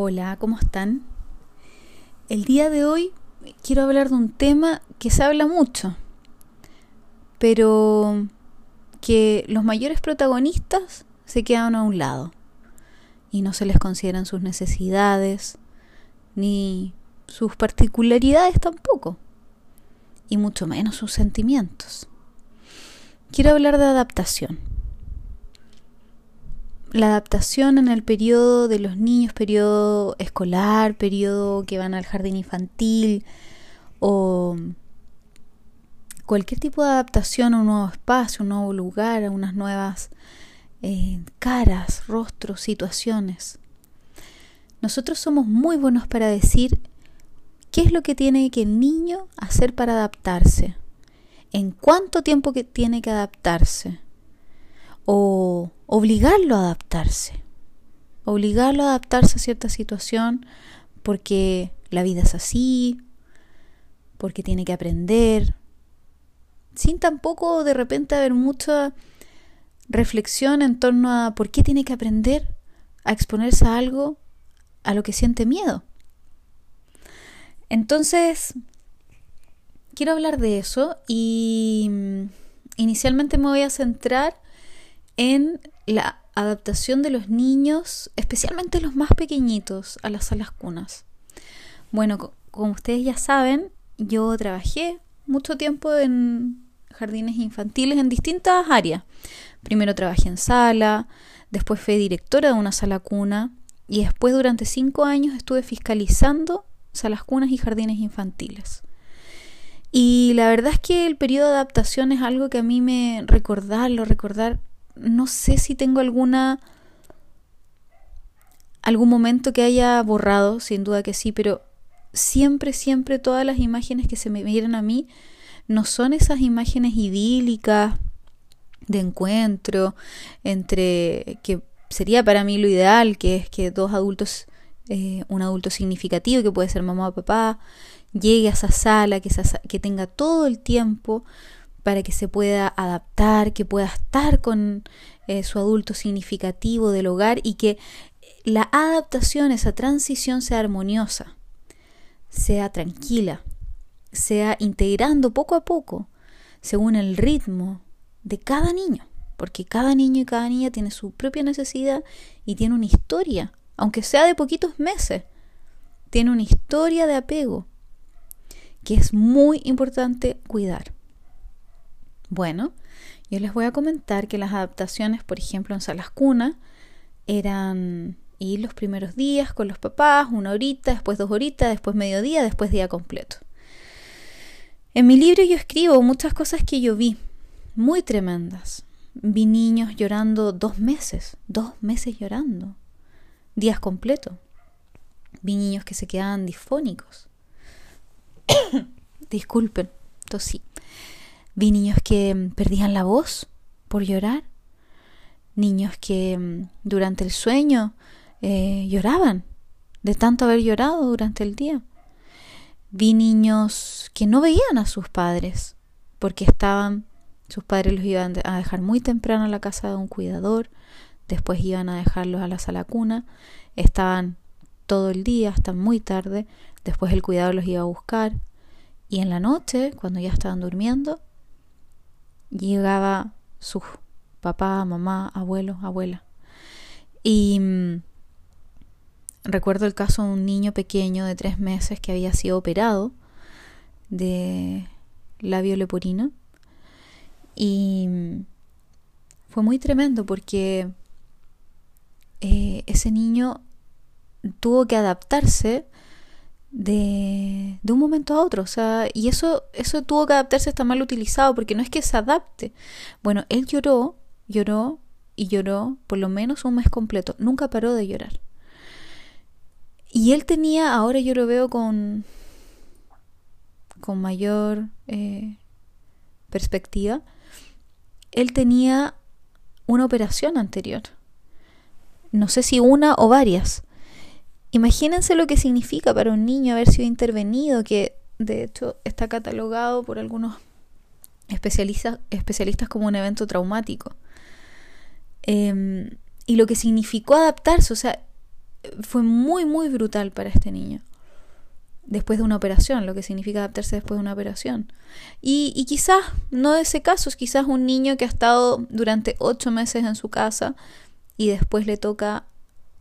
Hola, ¿cómo están? El día de hoy quiero hablar de un tema que se habla mucho, pero que los mayores protagonistas se quedan a un lado y no se les consideran sus necesidades ni sus particularidades tampoco, y mucho menos sus sentimientos. Quiero hablar de adaptación la adaptación en el periodo de los niños, periodo escolar, periodo que van al jardín infantil o cualquier tipo de adaptación a un nuevo espacio, un nuevo lugar, a unas nuevas eh, caras, rostros, situaciones. Nosotros somos muy buenos para decir qué es lo que tiene que el niño hacer para adaptarse, en cuánto tiempo que tiene que adaptarse o obligarlo a adaptarse. Obligarlo a adaptarse a cierta situación porque la vida es así, porque tiene que aprender, sin tampoco de repente haber mucha reflexión en torno a por qué tiene que aprender a exponerse a algo a lo que siente miedo. Entonces, quiero hablar de eso y mm, inicialmente me voy a centrar en la adaptación de los niños, especialmente los más pequeñitos, a las salas cunas. Bueno, como ustedes ya saben, yo trabajé mucho tiempo en jardines infantiles en distintas áreas. Primero trabajé en sala, después fui directora de una sala cuna y después durante cinco años estuve fiscalizando salas cunas y jardines infantiles. Y la verdad es que el periodo de adaptación es algo que a mí me recordarlo, recordar no sé si tengo alguna algún momento que haya borrado, sin duda que sí, pero siempre, siempre todas las imágenes que se me vienen a mí no son esas imágenes idílicas de encuentro entre que sería para mí lo ideal, que es que dos adultos, eh, un adulto significativo, que puede ser mamá o papá, llegue a esa sala, que, que tenga todo el tiempo para que se pueda adaptar, que pueda estar con eh, su adulto significativo del hogar y que la adaptación, esa transición sea armoniosa, sea tranquila, sea integrando poco a poco, según el ritmo de cada niño, porque cada niño y cada niña tiene su propia necesidad y tiene una historia, aunque sea de poquitos meses, tiene una historia de apego que es muy importante cuidar. Bueno, yo les voy a comentar que las adaptaciones, por ejemplo, en salas cuna, eran ir los primeros días con los papás, una horita, después dos horitas, después mediodía, después día completo. En mi libro yo escribo muchas cosas que yo vi, muy tremendas. Vi niños llorando dos meses, dos meses llorando, días completos. Vi niños que se quedaban disfónicos. Disculpen, tosí. Vi niños que mm, perdían la voz por llorar, niños que mm, durante el sueño eh, lloraban de tanto haber llorado durante el día. Vi niños que no veían a sus padres porque estaban, sus padres los iban a dejar muy temprano a la casa de un cuidador, después iban a dejarlos a la sala cuna, estaban todo el día hasta muy tarde, después el cuidador los iba a buscar y en la noche, cuando ya estaban durmiendo, llegaba su papá, mamá, abuelo, abuela. Y mm, recuerdo el caso de un niño pequeño de tres meses que había sido operado de labio leporino. Y mm, fue muy tremendo porque eh, ese niño tuvo que adaptarse de, de, un momento a otro. O sea, y eso, eso tuvo que adaptarse, está mal utilizado, porque no es que se adapte. Bueno, él lloró, lloró y lloró por lo menos un mes completo. Nunca paró de llorar. Y él tenía, ahora yo lo veo con, con mayor eh, perspectiva, él tenía una operación anterior. No sé si una o varias Imagínense lo que significa para un niño haber sido intervenido, que de hecho está catalogado por algunos especialistas, especialistas como un evento traumático. Em, y lo que significó adaptarse, o sea, fue muy, muy brutal para este niño. Después de una operación, lo que significa adaptarse después de una operación. Y, y quizás, no de ese caso, es quizás un niño que ha estado durante ocho meses en su casa y después le toca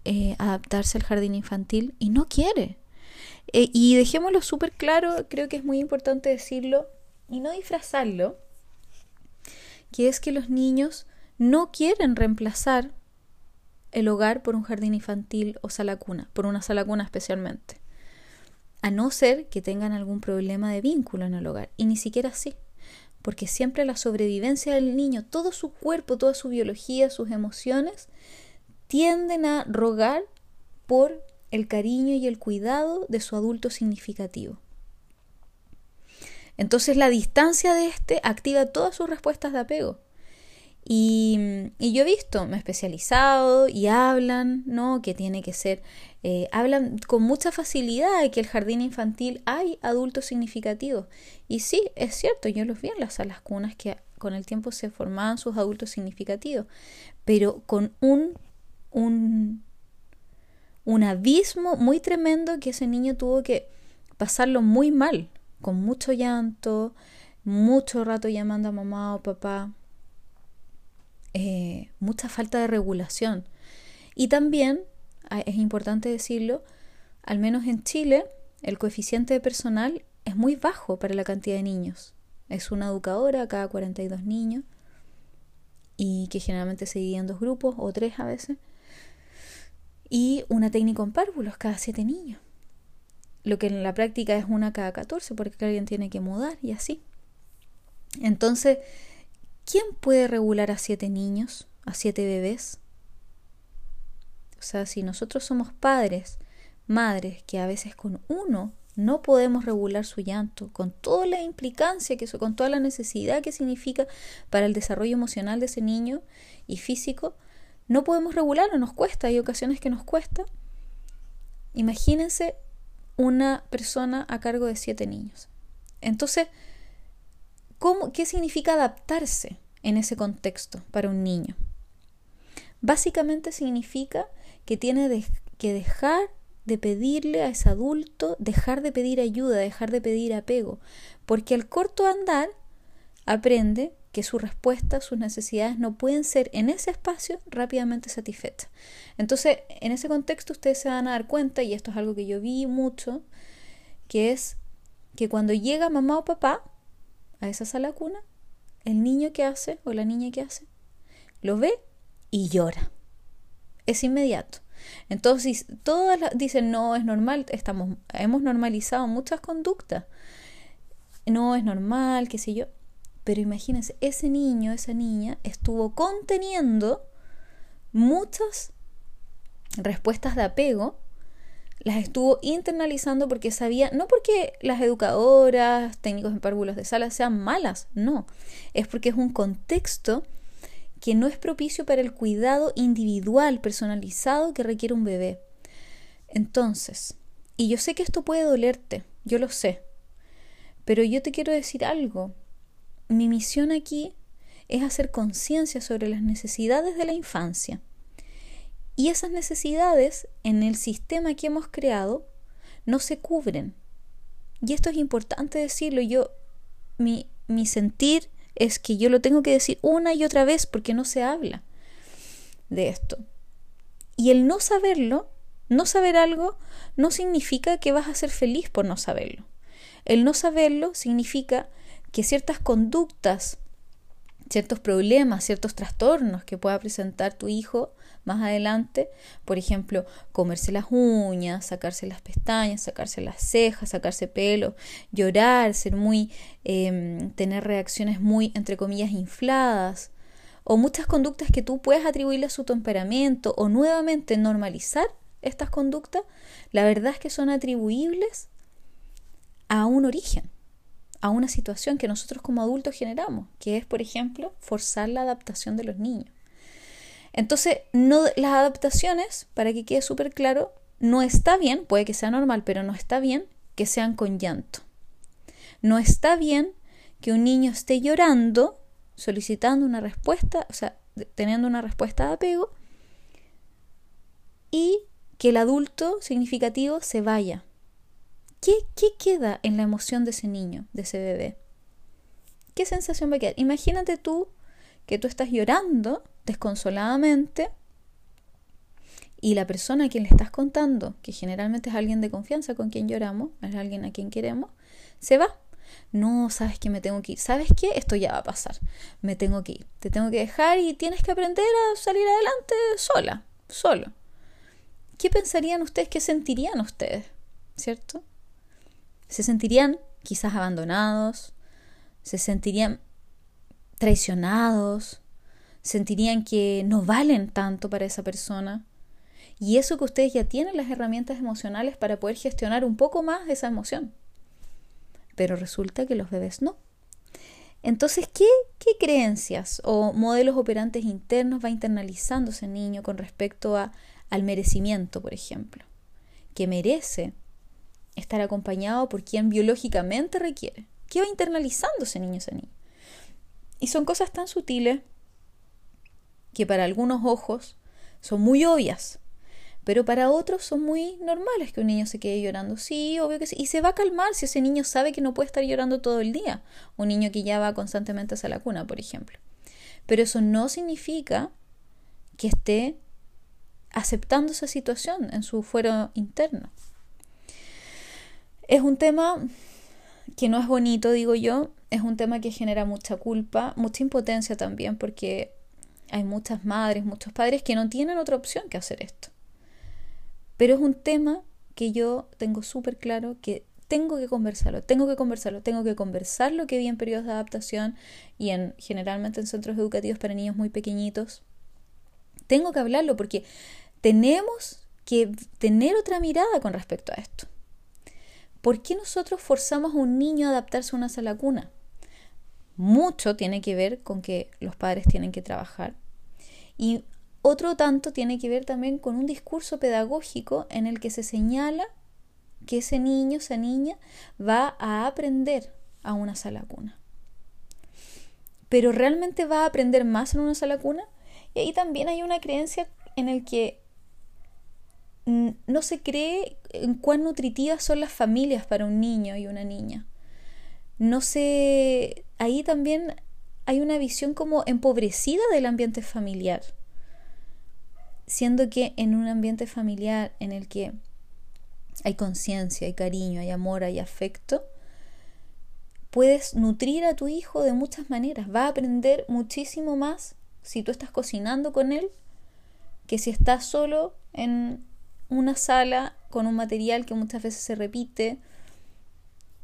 eh, adaptarse al jardín infantil y no quiere. Eh, y dejémoslo súper claro, creo que es muy importante decirlo y no disfrazarlo, que es que los niños no quieren reemplazar el hogar por un jardín infantil o sala cuna, por una sala cuna especialmente. A no ser que tengan algún problema de vínculo en el hogar, y ni siquiera así, porque siempre la sobrevivencia del niño, todo su cuerpo, toda su biología, sus emociones, tienden a rogar por el cariño y el cuidado de su adulto significativo. Entonces la distancia de este activa todas sus respuestas de apego. Y, yo he visto, me he especializado y hablan, ¿no? Que tiene que ser, eh, hablan con mucha facilidad de que el jardín infantil hay adultos significativos. Y sí, es cierto, yo los vi en las salas cunas que con el tiempo se formaban sus adultos significativos, pero con un, un, un abismo muy tremendo que ese niño tuvo que pasarlo muy mal, con mucho llanto, mucho rato llamando a mamá o papá, eh, mucha falta de regulación. Y también, es importante decirlo, al menos en Chile, el coeficiente de personal es muy bajo para la cantidad de niños. Es una educadora cada 42 niños y que generalmente se divide en dos grupos o tres a veces. Y una técnica en párvulos cada siete niños lo que en la práctica es una cada 14 porque alguien tiene que mudar y así. Entonces, ¿quién puede regular a siete niños, a siete bebés? O sea, si nosotros somos padres, madres, que a veces con uno no podemos regular su llanto, con toda la implicancia que eso, con toda la necesidad que significa para el desarrollo emocional de ese niño y físico, no podemos regularlo, nos cuesta, hay ocasiones que nos cuesta. Imagínense una persona a cargo de siete niños. Entonces, ¿cómo, ¿qué significa adaptarse en ese contexto para un niño? Básicamente significa que tiene que dejar de pedirle a ese adulto, dejar de pedir ayuda, dejar de pedir apego, porque al corto andar aprende que su respuesta, sus necesidades no pueden ser en ese espacio rápidamente satisfechas. Entonces, en ese contexto ustedes se van a dar cuenta, y esto es algo que yo vi mucho, que es que cuando llega mamá o papá a esa sala cuna, el niño que hace o la niña que hace, lo ve y llora. Es inmediato. Entonces, todas dicen, no, es normal, estamos, hemos normalizado muchas conductas. No es normal, qué sé yo. Pero imagínense, ese niño, esa niña estuvo conteniendo muchas respuestas de apego, las estuvo internalizando porque sabía, no porque las educadoras, técnicos en párvulos de sala sean malas, no, es porque es un contexto que no es propicio para el cuidado individual, personalizado que requiere un bebé. Entonces, y yo sé que esto puede dolerte, yo lo sé, pero yo te quiero decir algo, mi misión aquí es hacer conciencia sobre las necesidades de la infancia. Y esas necesidades en el sistema que hemos creado no se cubren. Y esto es importante decirlo. Yo, mi, mi sentir es que yo lo tengo que decir una y otra vez porque no se habla de esto. Y el no saberlo, no saber algo, no significa que vas a ser feliz por no saberlo. El no saberlo significa que ciertas conductas, ciertos problemas, ciertos trastornos que pueda presentar tu hijo más adelante, por ejemplo, comerse las uñas, sacarse las pestañas, sacarse las cejas, sacarse pelo, llorar, ser muy, em, tener reacciones muy, entre comillas, infladas, o muchas conductas que tú puedes atribuirle a su temperamento, o nuevamente normalizar estas conductas, la verdad es que son atribuibles a un origen a una situación que nosotros como adultos generamos, que es, por ejemplo, forzar la adaptación de los niños. Entonces, no, las adaptaciones, para que quede súper claro, no está bien, puede que sea normal, pero no está bien que sean con llanto. No está bien que un niño esté llorando, solicitando una respuesta, o sea, teniendo una respuesta de apego, y que el adulto significativo se vaya. ¿Qué, ¿Qué queda en la emoción de ese niño, de ese bebé? ¿Qué sensación va a quedar? Imagínate tú que tú estás llorando desconsoladamente y la persona a quien le estás contando, que generalmente es alguien de confianza con quien lloramos, es alguien a quien queremos, se va. No, sabes que me tengo que ir. ¿Sabes qué? Esto ya va a pasar. Me tengo que ir. Te tengo que dejar y tienes que aprender a salir adelante sola, solo. ¿Qué pensarían ustedes? ¿Qué sentirían ustedes? ¿Cierto? Se sentirían quizás abandonados, se sentirían traicionados, sentirían que no valen tanto para esa persona. Y eso que ustedes ya tienen las herramientas emocionales para poder gestionar un poco más esa emoción. Pero resulta que los bebés no. Entonces, ¿qué, qué creencias o modelos operantes internos va internalizando ese niño con respecto a, al merecimiento, por ejemplo? Que merece estar acompañado por quien biológicamente requiere. ¿Qué va internalizando ese niño, esa niña? Y son cosas tan sutiles que para algunos ojos son muy obvias, pero para otros son muy normales que un niño se quede llorando. Sí, obvio que sí. Y se va a calmar si ese niño sabe que no puede estar llorando todo el día. Un niño que ya va constantemente hacia la cuna, por ejemplo. Pero eso no significa que esté aceptando esa situación en su fuero interno. Es un tema que no es bonito, digo yo, es un tema que genera mucha culpa, mucha impotencia también, porque hay muchas madres, muchos padres que no tienen otra opción que hacer esto. Pero es un tema que yo tengo súper claro que tengo que conversarlo, tengo que conversarlo, tengo que conversarlo que vi en periodos de adaptación y en generalmente en centros educativos para niños muy pequeñitos. Tengo que hablarlo porque tenemos que tener otra mirada con respecto a esto. ¿Por qué nosotros forzamos a un niño a adaptarse a una sala cuna? Mucho tiene que ver con que los padres tienen que trabajar y otro tanto tiene que ver también con un discurso pedagógico en el que se señala que ese niño, esa niña, va a aprender a una sala cuna. Pero realmente va a aprender más en una sala cuna. Y ahí también hay una creencia en el que no se cree en cuán nutritivas son las familias para un niño y una niña. No se. Ahí también hay una visión como empobrecida del ambiente familiar siendo que en un ambiente familiar en el que hay conciencia, hay cariño, hay amor, hay afecto, puedes nutrir a tu hijo de muchas maneras. Va a aprender muchísimo más si tú estás cocinando con él que si estás solo en una sala con un material que muchas veces se repite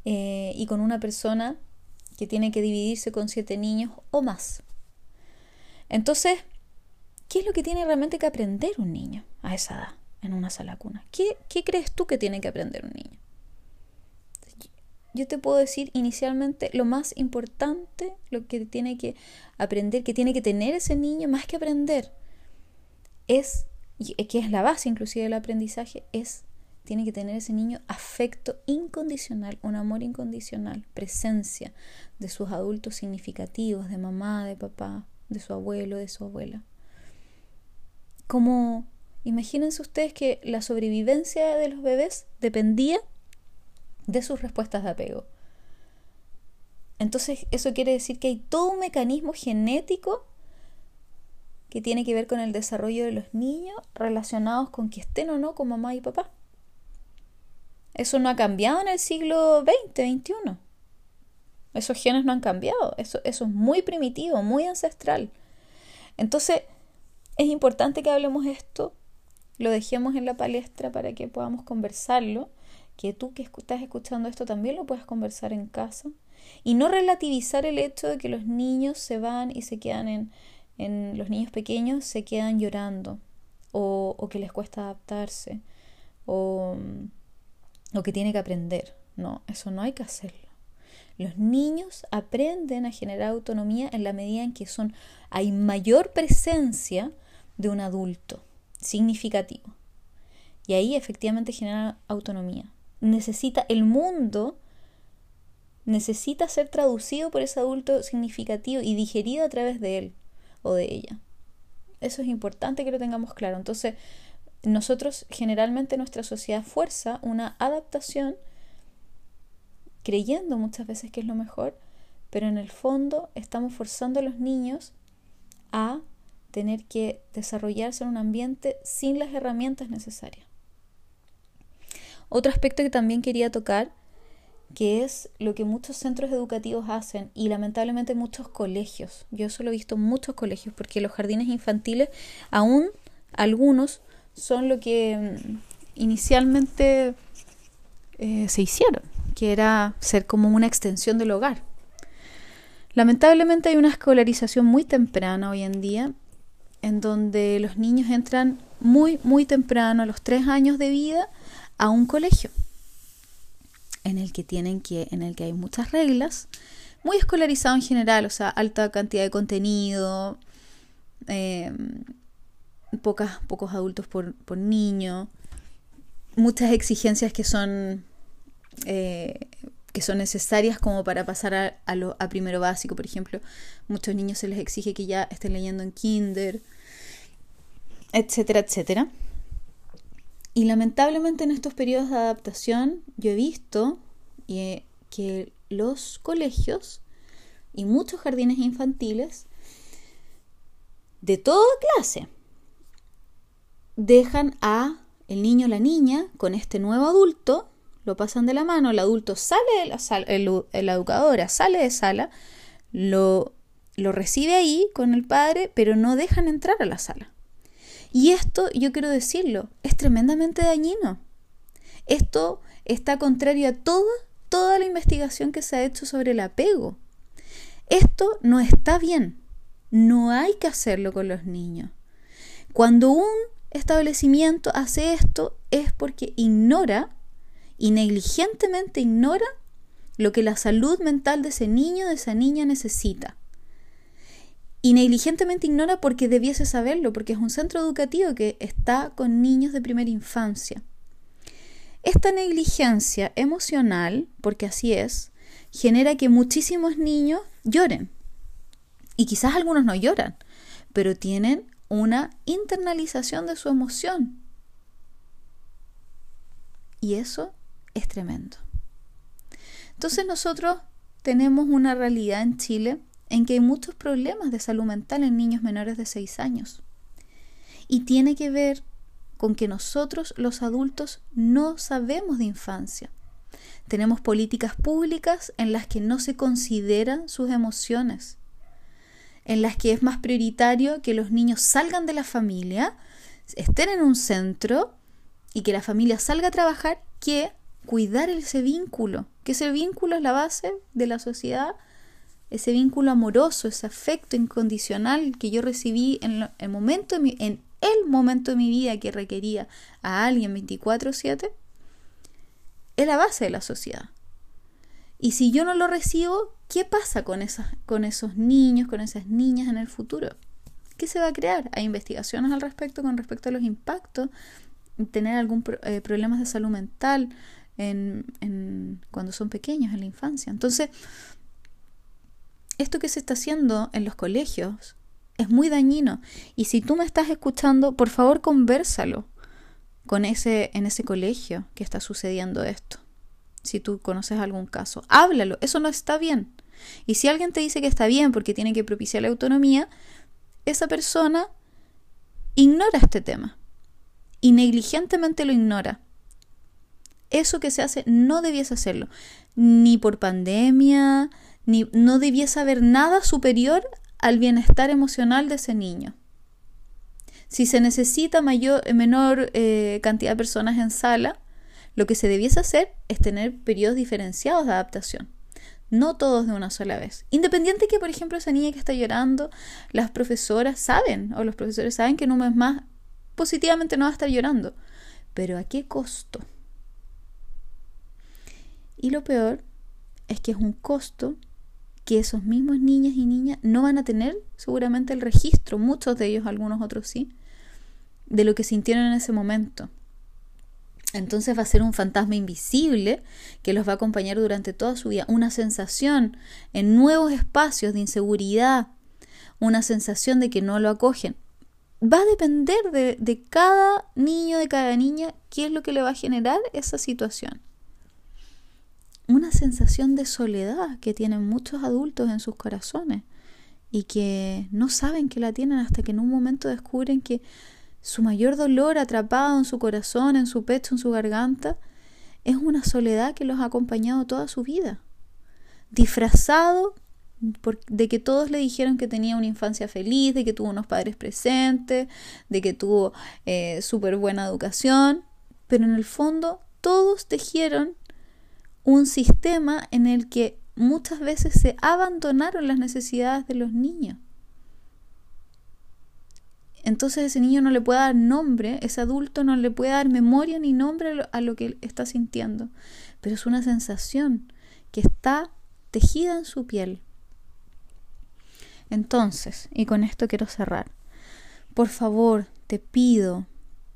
eh, y con una persona que tiene que dividirse con siete niños o más. Entonces, ¿Qué es lo que tiene realmente que aprender un niño a esa edad en una sala cuna? ¿Qué, ¿Qué crees tú que tiene que aprender un niño? Yo te puedo decir inicialmente lo más importante, lo que tiene que aprender, que tiene que tener ese niño, más que aprender, es, que es la base inclusive del aprendizaje, es, tiene que tener ese niño afecto incondicional, un amor incondicional, presencia de sus adultos significativos, de mamá, de papá, de su abuelo, de su abuela. Como imagínense ustedes que la sobrevivencia de los bebés dependía de sus respuestas de apego. Entonces eso quiere decir que hay todo un mecanismo genético que tiene que ver con el desarrollo de los niños relacionados con que estén o no con mamá y papá. Eso no ha cambiado en el siglo XX, XXI. Esos genes no han cambiado. Eso, eso es muy primitivo, muy ancestral. Entonces, es importante que hablemos esto, lo dejemos en la palestra para que podamos conversarlo, que tú que estás escuchando esto también lo puedas conversar en casa y no relativizar el hecho de que los niños se van y se quedan en, en los niños pequeños se quedan llorando o, o que les cuesta adaptarse o, o que tiene que aprender. No, eso no hay que hacerlo. Los niños aprenden a generar autonomía en la medida en que son hay mayor presencia de un adulto significativo. Y ahí efectivamente genera autonomía. Necesita el mundo, necesita ser traducido por ese adulto significativo y digerido a través de él o de ella. Eso es importante que lo tengamos claro. Entonces, nosotros generalmente nuestra sociedad fuerza una adaptación creyendo muchas veces que es lo mejor, pero en el fondo estamos forzando a los niños a tener que desarrollarse en un ambiente sin las herramientas necesarias. Otro aspecto que también quería tocar, que es lo que muchos centros educativos hacen y lamentablemente muchos colegios. Yo eso lo he visto en muchos colegios porque los jardines infantiles, aún algunos, son lo que mm, inicialmente eh, se hicieron, que era ser como una extensión del hogar. Lamentablemente hay una escolarización muy temprana hoy en día, en donde los niños entran muy, muy temprano, a los tres años de vida, a un colegio, en el que tienen que, en el que hay muchas reglas, muy escolarizado en general, o sea, alta cantidad de contenido, eh, pocas, pocos adultos por, por niño, muchas exigencias que son, eh, que son necesarias como para pasar a, a, lo, a primero básico, por ejemplo. Muchos niños se les exige que ya estén leyendo en kinder, etcétera, etcétera. Y lamentablemente en estos periodos de adaptación yo he visto eh, que los colegios y muchos jardines infantiles de toda clase dejan a el niño o la niña con este nuevo adulto, lo pasan de la mano, el adulto sale de la sala, la educadora sale de sala, lo, lo recibe ahí con el padre, pero no dejan entrar a la sala. Y esto, yo quiero decirlo, es tremendamente dañino. Esto está contrario a toda, toda la investigación que se ha hecho sobre el apego. Esto no está bien. No hay que hacerlo con los niños. Cuando un establecimiento hace esto es porque ignora y negligentemente ignora lo que la salud mental de ese niño, de esa niña necesita. Y negligentemente ignora porque debiese saberlo, porque es un centro educativo que está con niños de primera infancia. Esta negligencia emocional, porque así es, genera que muchísimos niños lloren. Y quizás algunos no lloran, pero tienen una internalización de su emoción. Y eso es tremendo. Entonces nosotros tenemos una realidad en Chile en que hay muchos problemas de salud mental en niños menores de 6 años. Y tiene que ver con que nosotros los adultos no sabemos de infancia. Tenemos políticas públicas en las que no se consideran sus emociones en las que es más prioritario que los niños salgan de la familia, estén en un centro y que la familia salga a trabajar que cuidar ese vínculo, que ese vínculo es la base de la sociedad, ese vínculo amoroso, ese afecto incondicional que yo recibí en el momento de en el momento de mi vida que requería a alguien 24/7, es la base de la sociedad. Y si yo no lo recibo, ¿qué pasa con, esas, con esos niños, con esas niñas en el futuro? ¿Qué se va a crear? Hay investigaciones al respecto con respecto a los impactos, tener algún eh, problemas de salud mental en, cuando son pequeños, en la infancia. Entonces, esto que se está haciendo en los colegios es muy dañino. Y si tú me estás escuchando, por favor, conversalo con ese, en ese colegio que está sucediendo esto si tú conoces algún caso. Háblalo, eso no está bien. Y si alguien te dice que está bien porque tiene que propiciar la autonomía, esa persona ignora este tema y negligentemente lo ignora. Eso que se hace no debiese hacerlo, ni por pandemia, no debiese haber nada superior al bienestar emocional de ese niño. Si se necesita mayor, menor eh, cantidad de personas en sala, lo que se debiese hacer es tener periodos diferenciados de adaptación, no todos de una sola vez. Independiente que, por ejemplo, esa niña que está llorando, las profesoras saben, o los profesores saben que en un mes más positivamente no va a estar llorando. Pero ¿a qué costo? Y lo peor es que es un costo que esos mismos niñas y niñas no van a tener seguramente el registro, muchos de ellos, algunos otros sí, de lo que sintieron en ese momento. Entonces va a ser un fantasma invisible que los va a acompañar durante toda su vida, una sensación en nuevos espacios de inseguridad, una sensación de que no lo acogen. va a depender de, de cada niño, de cada niña, qué es lo que le va a generar esa situación. Una sensación de soledad que tienen muchos adultos en sus corazones y que no saben que la tienen hasta que en un momento descubren que su mayor dolor atrapado en su corazón, en su pecho, en su garganta, es una soledad que los ha acompañado toda su vida, disfrazado de que todos le dijeron que tenía una infancia feliz, de que tuvo unos padres presentes, de que tuvo eh, súper buena educación, pero en el fondo todos tejieron un sistema en el que muchas veces se abandonaron las necesidades de los niños. Entonces ese niño no le puede dar nombre, ese adulto no le puede dar memoria ni nombre a lo que está sintiendo, pero es una sensación que está tejida en su piel. Entonces, y con esto quiero cerrar, por favor, te pido,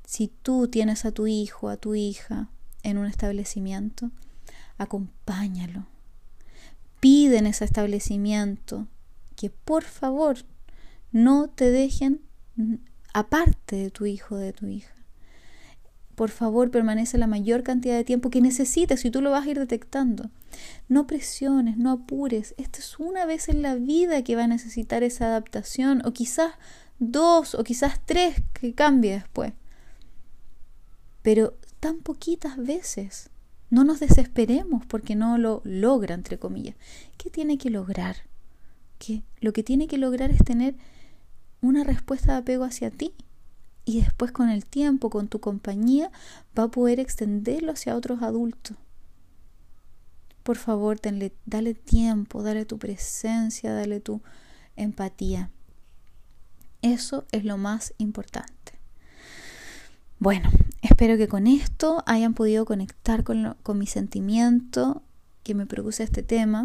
si tú tienes a tu hijo, a tu hija en un establecimiento, acompáñalo. Pide en ese establecimiento que por favor no te dejen aparte de tu hijo o de tu hija. Por favor, permanece la mayor cantidad de tiempo que necesites y tú lo vas a ir detectando. No presiones, no apures. Esta es una vez en la vida que va a necesitar esa adaptación, o quizás dos, o quizás tres que cambie después. Pero tan poquitas veces. No nos desesperemos porque no lo logra, entre comillas. ¿Qué tiene que lograr? Que lo que tiene que lograr es tener una respuesta de apego hacia ti. Y después con el tiempo, con tu compañía, va a poder extenderlo hacia otros adultos. Por favor, dale tiempo, dale tu presencia, dale tu empatía. Eso es lo más importante. Bueno, espero que con esto hayan podido conectar con, mi sentimiento que me produce este tema,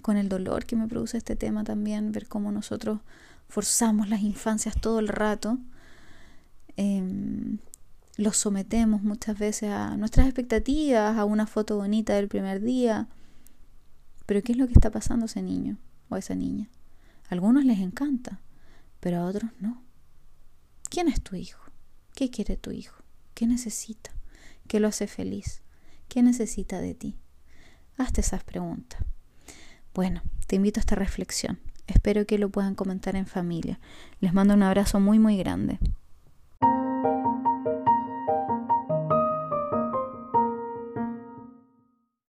con el dolor que me produce este tema también, ver cómo nosotros forzamos las infancias todo el rato, em, los sometemos muchas veces a nuestras expectativas, a una foto bonita del primer día. Pero ¿qué es lo que está pasando a ese niño o a esa niña? A algunos les encanta, pero a otros no. ¿Quién es tu hijo? ¿Qué quiere tu hijo? ¿Qué necesita? ¿Qué lo hace feliz? ¿Qué necesita de ti? Hazte esas preguntas. Bueno, te invito a esta reflexión. Espero que lo puedan comentar en familia. Les mando un abrazo muy muy grande.